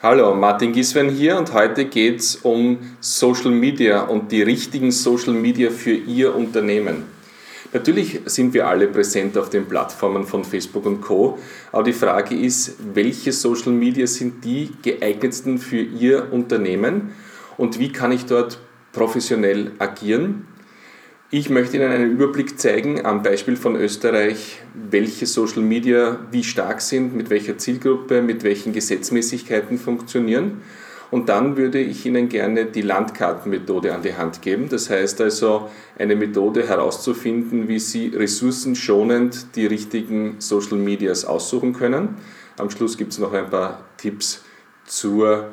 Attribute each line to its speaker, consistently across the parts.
Speaker 1: Hallo, Martin Giswen hier und heute geht es um Social Media und die richtigen Social Media für Ihr Unternehmen. Natürlich sind wir alle präsent auf den Plattformen von Facebook und Co. Aber die Frage ist, welche Social Media sind die geeignetsten für Ihr Unternehmen und wie kann ich dort professionell agieren? Ich möchte Ihnen einen Überblick zeigen am Beispiel von Österreich, welche Social Media wie stark sind, mit welcher Zielgruppe, mit welchen Gesetzmäßigkeiten funktionieren. Und dann würde ich Ihnen gerne die Landkartenmethode an die Hand geben. Das heißt also eine Methode herauszufinden, wie Sie ressourcenschonend die richtigen Social Medias aussuchen können. Am Schluss gibt es noch ein paar Tipps zur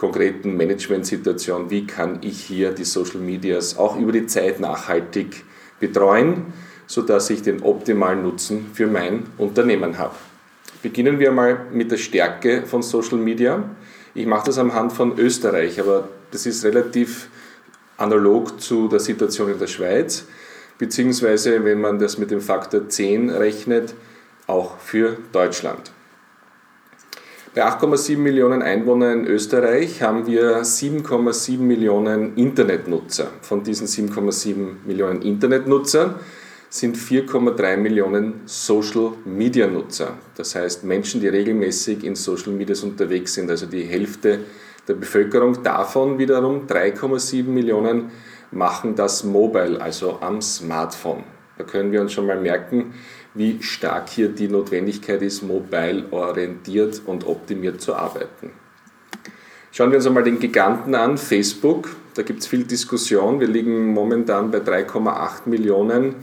Speaker 1: konkreten Managementsituation, wie kann ich hier die Social Medias auch über die Zeit nachhaltig betreuen, sodass ich den optimalen Nutzen für mein Unternehmen habe. Beginnen wir mal mit der Stärke von Social Media. Ich mache das am Hand von Österreich, aber das ist relativ analog zu der Situation in der Schweiz, beziehungsweise wenn man das mit dem Faktor 10 rechnet, auch für Deutschland. Bei 8,7 Millionen Einwohnern in Österreich haben wir 7,7 Millionen Internetnutzer. Von diesen 7,7 Millionen Internetnutzern sind 4,3 Millionen Social Media Nutzer. Das heißt Menschen, die regelmäßig in Social Medias unterwegs sind, also die Hälfte der Bevölkerung. Davon wiederum 3,7 Millionen machen das mobile, also am Smartphone. Da können wir uns schon mal merken, wie stark hier die Notwendigkeit ist, mobile orientiert und optimiert zu arbeiten. Schauen wir uns einmal den Giganten an, Facebook. Da gibt es viel Diskussion. Wir liegen momentan bei 3,8 Millionen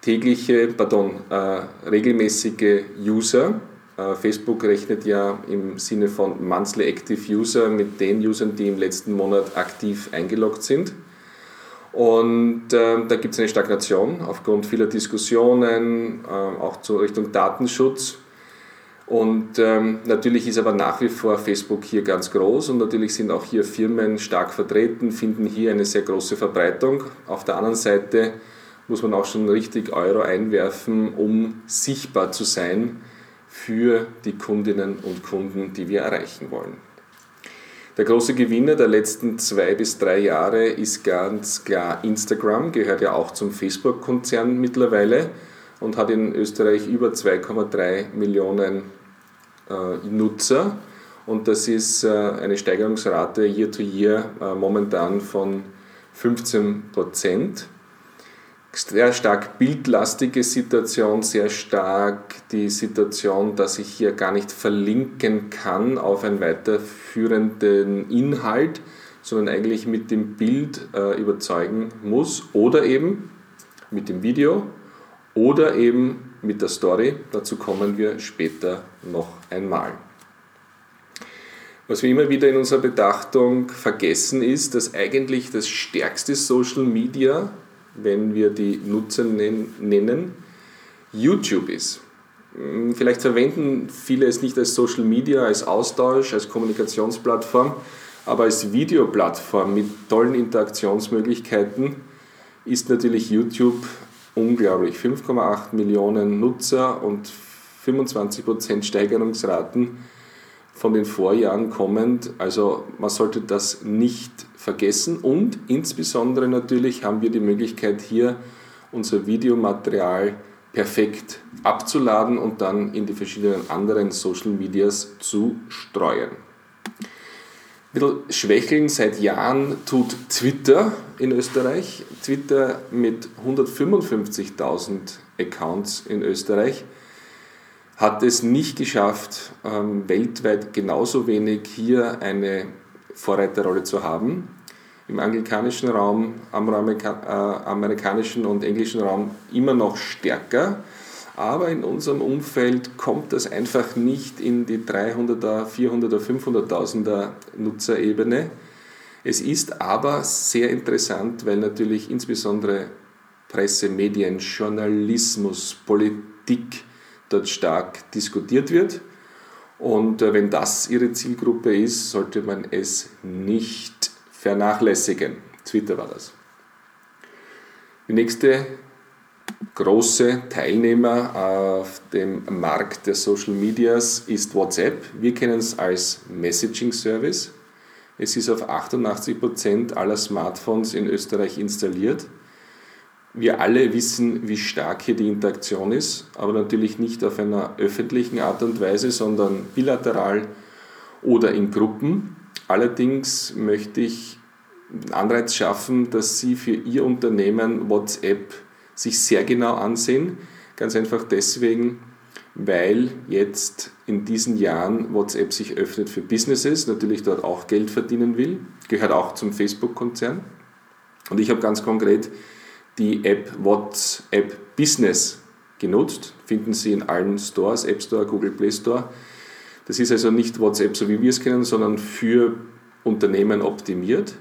Speaker 1: tägliche, pardon, äh, regelmäßige User. Äh, Facebook rechnet ja im Sinne von Monthly Active User mit den Usern, die im letzten Monat aktiv eingeloggt sind. Und äh, da gibt es eine Stagnation aufgrund vieler Diskussionen, äh, auch zur Richtung Datenschutz. Und ähm, natürlich ist aber nach wie vor Facebook hier ganz groß und natürlich sind auch hier Firmen stark vertreten, finden hier eine sehr große Verbreitung. Auf der anderen Seite muss man auch schon richtig Euro einwerfen, um sichtbar zu sein für die Kundinnen und Kunden, die wir erreichen wollen. Der große Gewinner der letzten zwei bis drei Jahre ist ganz klar Instagram, gehört ja auch zum Facebook-Konzern mittlerweile und hat in Österreich über 2,3 Millionen äh, Nutzer. Und das ist äh, eine Steigerungsrate year to year äh, momentan von 15 Prozent sehr stark bildlastige Situation, sehr stark die Situation, dass ich hier gar nicht verlinken kann auf einen weiterführenden Inhalt, sondern eigentlich mit dem Bild äh, überzeugen muss oder eben mit dem Video oder eben mit der Story. Dazu kommen wir später noch einmal. Was wir immer wieder in unserer Betrachtung vergessen ist, dass eigentlich das stärkste Social Media wenn wir die Nutzer nennen, YouTube ist. Hm, vielleicht verwenden viele es nicht als Social Media, als Austausch, als Kommunikationsplattform, aber als Videoplattform mit tollen Interaktionsmöglichkeiten ist natürlich YouTube unglaublich. 5,8 Millionen Nutzer und 25% Steigerungsraten von den Vorjahren kommend. Also man sollte das nicht vergessen und insbesondere natürlich haben wir die Möglichkeit hier unser Videomaterial perfekt abzuladen und dann in die verschiedenen anderen Social Medias zu streuen. Ein bisschen schwächeln seit Jahren tut Twitter in Österreich. Twitter mit 155.000 Accounts in Österreich hat es nicht geschafft, ähm, weltweit genauso wenig hier eine Vorreiterrolle zu haben. Im anglikanischen Raum, am äh, amerikanischen und englischen Raum immer noch stärker. Aber in unserem Umfeld kommt das einfach nicht in die 300er, 400er, 500.000er Nutzerebene. Es ist aber sehr interessant, weil natürlich insbesondere Presse, Medien, Journalismus, Politik, dort stark diskutiert wird. Und äh, wenn das Ihre Zielgruppe ist, sollte man es nicht vernachlässigen. Twitter war das. Die nächste große Teilnehmer auf dem Markt der Social Medias ist WhatsApp. Wir kennen es als Messaging Service. Es ist auf 88 Prozent aller Smartphones in Österreich installiert. Wir alle wissen, wie stark hier die Interaktion ist, aber natürlich nicht auf einer öffentlichen Art und Weise, sondern bilateral oder in Gruppen. Allerdings möchte ich einen Anreiz schaffen, dass Sie für Ihr Unternehmen WhatsApp sich sehr genau ansehen. Ganz einfach deswegen, weil jetzt in diesen Jahren WhatsApp sich öffnet für Businesses, natürlich dort auch Geld verdienen will, gehört auch zum Facebook-Konzern. Und ich habe ganz konkret die App WhatsApp Business genutzt, finden Sie in allen Stores, App Store, Google Play Store. Das ist also nicht WhatsApp, so wie wir es kennen, sondern für Unternehmen optimiert.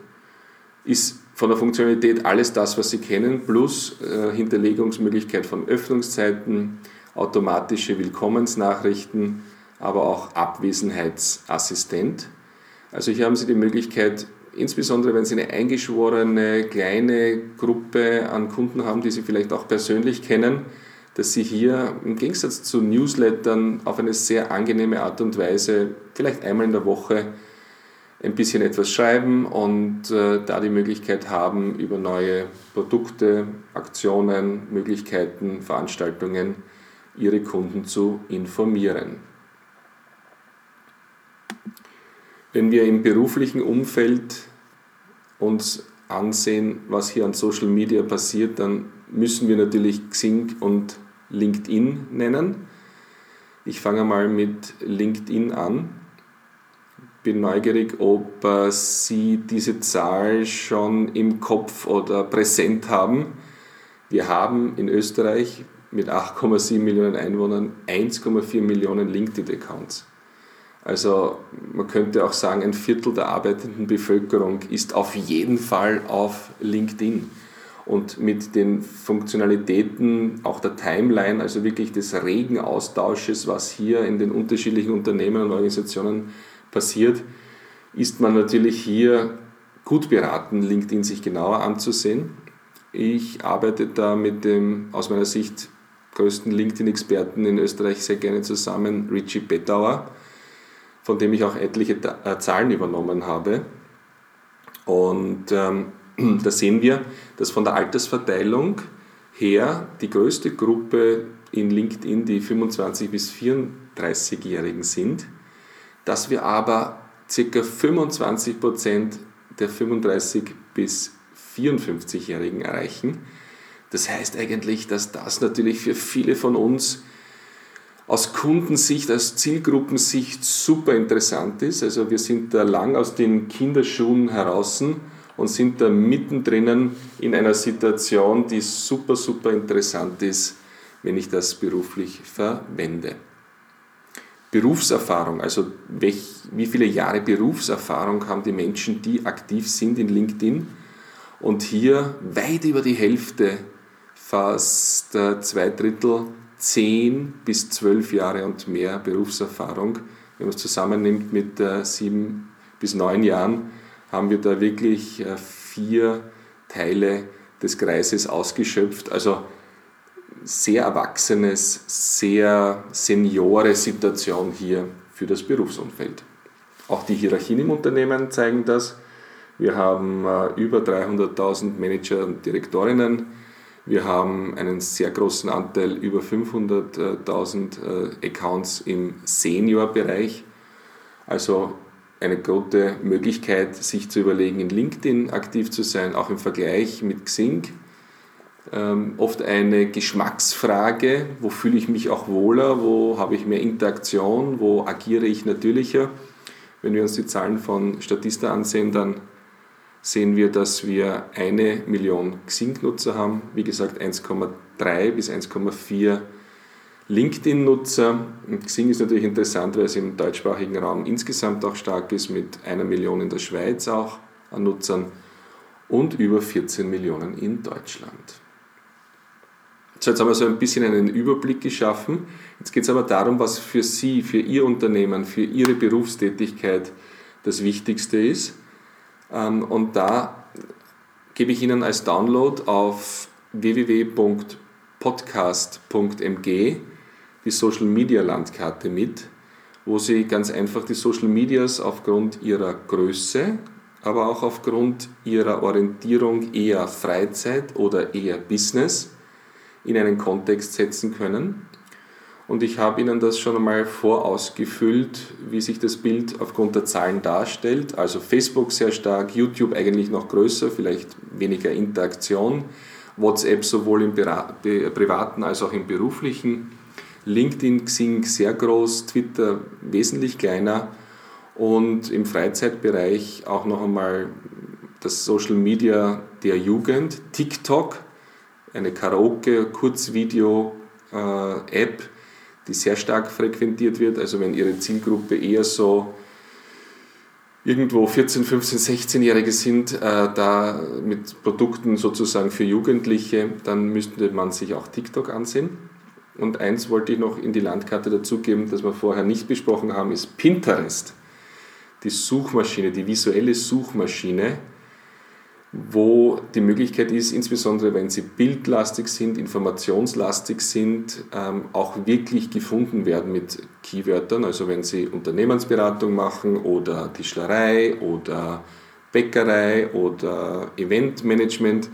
Speaker 1: Ist von der Funktionalität alles das, was Sie kennen, plus äh, Hinterlegungsmöglichkeit von Öffnungszeiten, automatische Willkommensnachrichten, aber auch Abwesenheitsassistent. Also hier haben Sie die Möglichkeit, insbesondere wenn Sie eine eingeschworene kleine Gruppe an Kunden haben, die Sie vielleicht auch persönlich kennen, dass Sie hier im Gegensatz zu Newslettern auf eine sehr angenehme Art und Weise, vielleicht einmal in der Woche, ein bisschen etwas schreiben und äh, da die Möglichkeit haben, über neue Produkte, Aktionen, Möglichkeiten, Veranstaltungen ihre Kunden zu informieren. Wenn wir im beruflichen Umfeld uns ansehen, was hier an Social Media passiert, dann müssen wir natürlich Xing und LinkedIn nennen. Ich fange mal mit LinkedIn an bin neugierig, ob äh, Sie diese Zahl schon im Kopf oder präsent haben. Wir haben in Österreich mit 8,7 Millionen Einwohnern 1,4 Millionen LinkedIn-Accounts. Also man könnte auch sagen, ein Viertel der arbeitenden Bevölkerung ist auf jeden Fall auf LinkedIn. Und mit den Funktionalitäten auch der Timeline, also wirklich des regen Austausches, was hier in den unterschiedlichen Unternehmen und Organisationen passiert, ist man natürlich hier gut beraten, LinkedIn sich genauer anzusehen. Ich arbeite da mit dem aus meiner Sicht größten LinkedIn-Experten in Österreich sehr gerne zusammen, Richie Bettauer, von dem ich auch etliche äh, Zahlen übernommen habe. Und ähm, da sehen wir, dass von der Altersverteilung her die größte Gruppe in LinkedIn die 25- bis 34-Jährigen sind dass wir aber ca. 25% der 35 bis 54-Jährigen erreichen. Das heißt eigentlich, dass das natürlich für viele von uns aus Kundensicht, aus Zielgruppensicht super interessant ist. Also wir sind da lang aus den Kinderschuhen heraus und sind da mittendrin in einer Situation, die super, super interessant ist, wenn ich das beruflich verwende. Berufserfahrung, also welch, wie viele Jahre Berufserfahrung haben die Menschen, die aktiv sind in LinkedIn. Und hier weit über die Hälfte, fast äh, zwei Drittel, zehn bis zwölf Jahre und mehr Berufserfahrung. Wenn man es zusammennimmt mit äh, sieben bis neun Jahren, haben wir da wirklich äh, vier Teile des Kreises ausgeschöpft. Also sehr erwachsenes, sehr seniore Situation hier für das Berufsumfeld. Auch die Hierarchien im Unternehmen zeigen das. Wir haben äh, über 300.000 Manager und Direktorinnen. Wir haben einen sehr großen Anteil, über 500.000 äh, Accounts im Senior-Bereich. Also eine gute Möglichkeit, sich zu überlegen, in LinkedIn aktiv zu sein, auch im Vergleich mit Xing ähm, oft eine Geschmacksfrage, wo fühle ich mich auch wohler, wo habe ich mehr Interaktion, wo agiere ich natürlicher. Wenn wir uns die Zahlen von Statista ansehen, dann sehen wir, dass wir eine Million Xing-Nutzer haben, wie gesagt 1,3 bis 1,4 LinkedIn-Nutzer. Xing ist natürlich interessant, weil es im deutschsprachigen Raum insgesamt auch stark ist, mit einer Million in der Schweiz auch an Nutzern und über 14 Millionen in Deutschland. So, jetzt haben wir so ein bisschen einen Überblick geschaffen. Jetzt geht es aber darum, was für Sie, für Ihr Unternehmen, für Ihre Berufstätigkeit das Wichtigste ist. Ähm, und da gebe ich Ihnen als Download auf www.podcast podcast.mg die Social Media Landkarte mit, wo Sie ganz einfach die Social Medias aufgrund ihrer Größe, aber auch aufgrund ihrer Orientierung eher Freizeit oder eher Business in einen Kontext setzen können. Und ich habe Ihnen das schon einmal vorausgefüllt, wie sich das Bild aufgrund der Zahlen darstellt. Also Facebook sehr stark, YouTube eigentlich noch größer, vielleicht weniger Interaktion, WhatsApp sowohl im privaten als auch im beruflichen, LinkedIn, Xing sehr groß, Twitter wesentlich kleiner. Und im Freizeitbereich auch noch einmal das Social Media der Jugend, TikTok, eine Karaoke-Kurzvideo-App, die sehr stark frequentiert wird. Also wenn Ihre Zielgruppe eher so irgendwo 14, 15, 16-Jährige sind, äh, da mit Produkten sozusagen für Jugendliche, dann müsste man sich auch TikTok ansehen. Und eins wollte ich noch in die Landkarte dazugeben, das wir vorher nicht besprochen haben, ist Pinterest. Die Suchmaschine, die visuelle Suchmaschine, wo die Möglichkeit ist, insbesondere wenn sie bildlastig sind, informationslastig sind, ähm, auch wirklich gefunden werden mit Keywörtern. Also wenn sie Unternehmensberatung machen oder Tischlerei oder Bäckerei oder Eventmanagement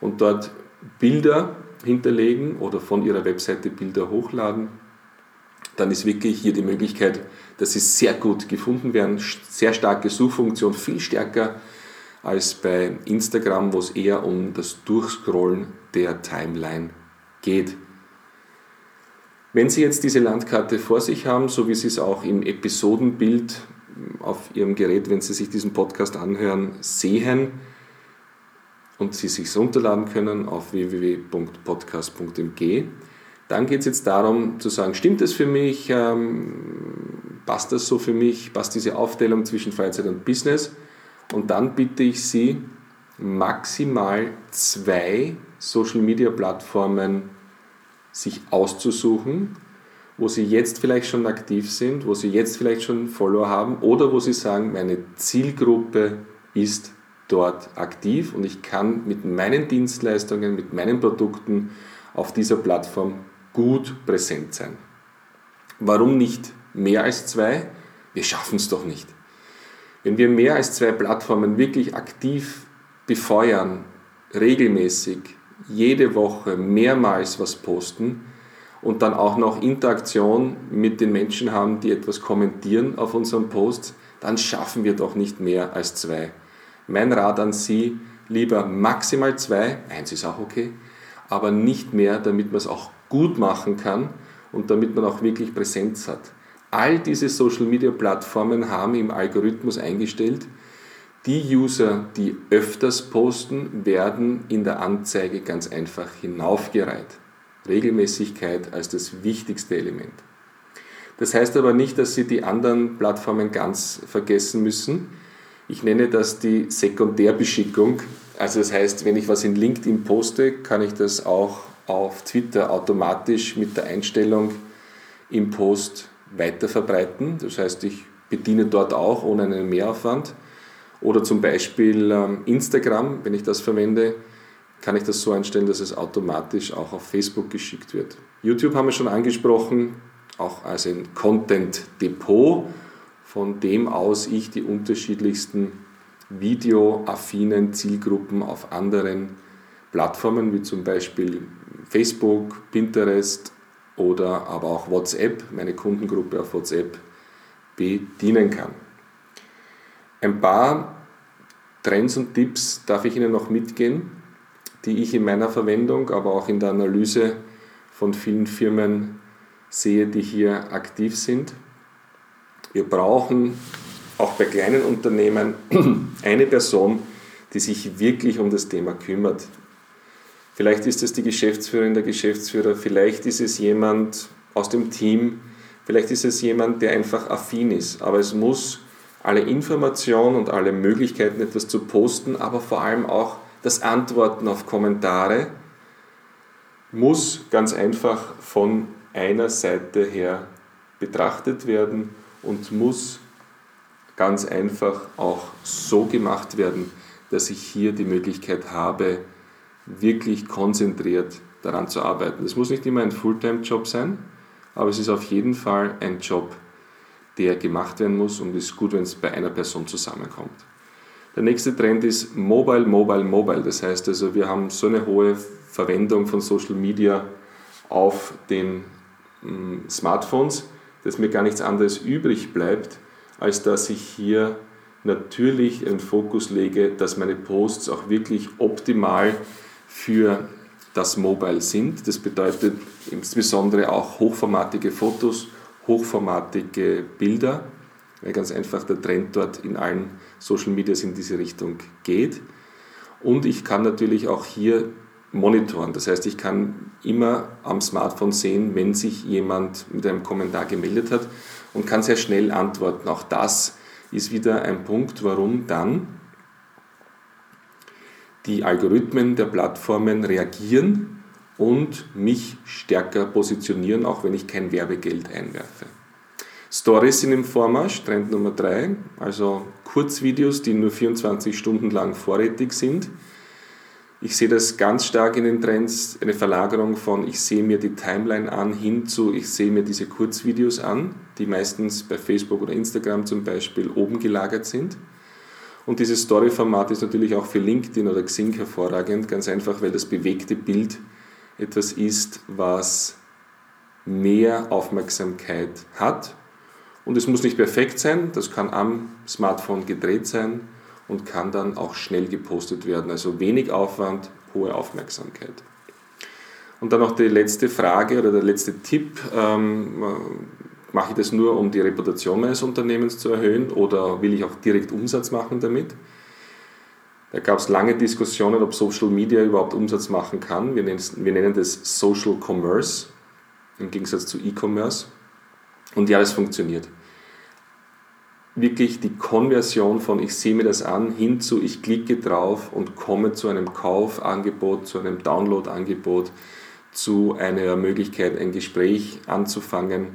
Speaker 1: und dort Bilder hinterlegen oder von ihrer Webseite Bilder hochladen, dann ist wirklich hier die Möglichkeit, dass sie sehr gut gefunden werden. Sehr starke Suchfunktion, viel stärker als bei Instagram, wo es eher um das Durchscrollen der Timeline geht. Wenn Sie jetzt diese Landkarte vor sich haben, so wie Sie es auch im Episodenbild auf Ihrem Gerät, wenn Sie sich diesen Podcast anhören, sehen und Sie sich runterladen können auf www.podcast.mg, dann geht es jetzt darum zu sagen, stimmt es für mich, ähm, passt das so für mich, passt diese Aufteilung zwischen Freizeit und Business? Und dann bitte ich Sie, maximal zwei Social-Media-Plattformen sich auszusuchen, wo Sie jetzt vielleicht schon aktiv sind, wo Sie jetzt vielleicht schon Follower haben oder wo Sie sagen, meine Zielgruppe ist dort aktiv und ich kann mit meinen Dienstleistungen, mit meinen Produkten auf dieser Plattform gut präsent sein. Warum nicht mehr als zwei? Wir schaffen es doch nicht. Wenn wir mehr als zwei Plattformen wirklich aktiv befeuern, regelmäßig, jede Woche mehrmals was posten und dann auch noch Interaktion mit den Menschen haben, die etwas kommentieren auf unseren Posts, dann schaffen wir doch nicht mehr als zwei. Mein Rat an Sie, lieber maximal zwei, eins ist auch okay, aber nicht mehr, damit man es auch gut machen kann und damit man auch wirklich Präsenz hat. All diese Social-Media-Plattformen haben im Algorithmus eingestellt, die User, die öfters posten, werden in der Anzeige ganz einfach hinaufgereiht. Regelmäßigkeit als das wichtigste Element. Das heißt aber nicht, dass Sie die anderen Plattformen ganz vergessen müssen. Ich nenne das die Sekundärbeschickung. Also das heißt, wenn ich was in LinkedIn poste, kann ich das auch auf Twitter automatisch mit der Einstellung im Post weiterverbreiten. Das heißt, ich bediene dort auch ohne einen Mehraufwand. Oder zum Beispiel ähm, Instagram, wenn ich das verwende, kann ich das so einstellen, dass es automatisch auch auf Facebook geschickt wird. YouTube haben wir schon angesprochen, auch als ein Content-Depot, von dem aus ich die unterschiedlichsten videoaffinen Zielgruppen auf anderen Plattformen wie zum Beispiel Facebook, Pinterest, oder aber auch WhatsApp, meine Kundengruppe auf WhatsApp bedienen kann. Ein paar Trends und Tipps darf ich Ihnen noch mitgehen, die ich in meiner Verwendung, aber auch in der Analyse von vielen Firmen sehe, die hier aktiv sind. Wir brauchen auch bei kleinen Unternehmen eine Person, die sich wirklich um das Thema kümmert. Vielleicht ist es die Geschäftsführerin, der Geschäftsführer, vielleicht ist es jemand aus dem Team, vielleicht ist es jemand, der einfach affin ist. Aber es muss alle Informationen und alle Möglichkeiten, etwas zu posten, aber vor allem auch das Antworten auf Kommentare, muss ganz einfach von einer Seite her betrachtet werden und muss ganz einfach auch so gemacht werden, dass ich hier die Möglichkeit habe, wirklich konzentriert daran zu arbeiten. Das muss nicht immer ein Fulltime-Job sein, aber es ist auf jeden Fall ein Job, der gemacht werden muss und es ist gut, wenn es bei einer Person zusammenkommt. Der nächste Trend ist Mobile, Mobile, Mobile. Das heißt also, wir haben so eine hohe Verwendung von Social Media auf den mm, Smartphones, dass mir gar nichts anderes übrig bleibt, als dass ich hier natürlich einen Fokus lege, dass meine Posts auch wirklich optimal für das Mobile sind. Das bedeutet insbesondere auch hochformatige Fotos, hochformatige Bilder, weil ganz einfach der Trend dort in allen Social Medias in diese Richtung geht. Und ich kann natürlich auch hier monitoren. Das heißt, ich kann immer am Smartphone sehen, wenn sich jemand mit einem Kommentar gemeldet hat und kann sehr schnell antworten. Auch das ist wieder ein Punkt, warum dann die Algorithmen der Plattformen reagieren und mich stärker positionieren, auch wenn ich kein Werbegeld einwerfe. Stories sind im Vormarsch, Trend Nummer 3, also Kurzvideos, die nur 24 Stunden lang vorrätig sind. Ich sehe das ganz stark in den Trends, eine Verlagerung von ich sehe mir die Timeline an hin zu ich sehe mir diese Kurzvideos an, die meistens bei Facebook oder Instagram zum Beispiel oben gelagert sind. Und dieses Story-Format ist natürlich auch für LinkedIn oder Xing hervorragend, ganz einfach, weil das bewegte Bild etwas ist, was mehr Aufmerksamkeit hat. Und es muss nicht perfekt sein, das kann am Smartphone gedreht sein und kann dann auch schnell gepostet werden. Also wenig Aufwand, hohe Aufmerksamkeit. Und dann noch die letzte Frage oder der letzte Tipp. Ähm, mache ich das nur, um die Reputation meines Unternehmens zu erhöhen oder will ich auch direkt Umsatz machen damit? Da gab es lange Diskussionen, ob Social Media überhaupt Umsatz machen kann. Wir nennen, wir nennen das Social Commerce im Gegensatz zu E-Commerce. Und ja, das funktioniert wirklich die Konversion von ich sehe mir das an hin zu ich klicke drauf und komme zu einem Kaufangebot, zu einem Downloadangebot, zu einer Möglichkeit, ein Gespräch anzufangen.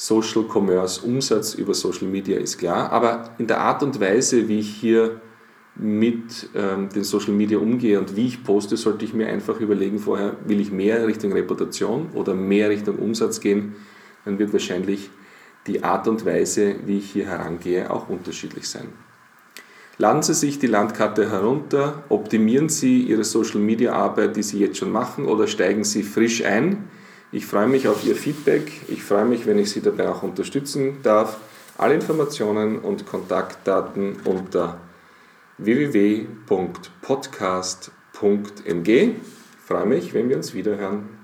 Speaker 1: Social Commerce, Umsatz über Social Media ist klar, aber in der Art und Weise, wie ich hier mit ähm, den Social Media umgehe und wie ich poste, sollte ich mir einfach überlegen vorher, will ich mehr Richtung Reputation oder mehr Richtung Umsatz gehen, dann wird wahrscheinlich die Art und Weise, wie ich hier herangehe, auch unterschiedlich sein. Laden Sie sich die Landkarte herunter, optimieren Sie Ihre Social-Media-Arbeit, die Sie jetzt schon machen, oder steigen Sie frisch ein. Ich freue mich auf Ihr Feedback. Ich freue mich, wenn ich Sie dabei auch unterstützen darf. Alle Informationen und Kontaktdaten unter www.podcast.mg. Ich freue mich, wenn wir uns wiederhören.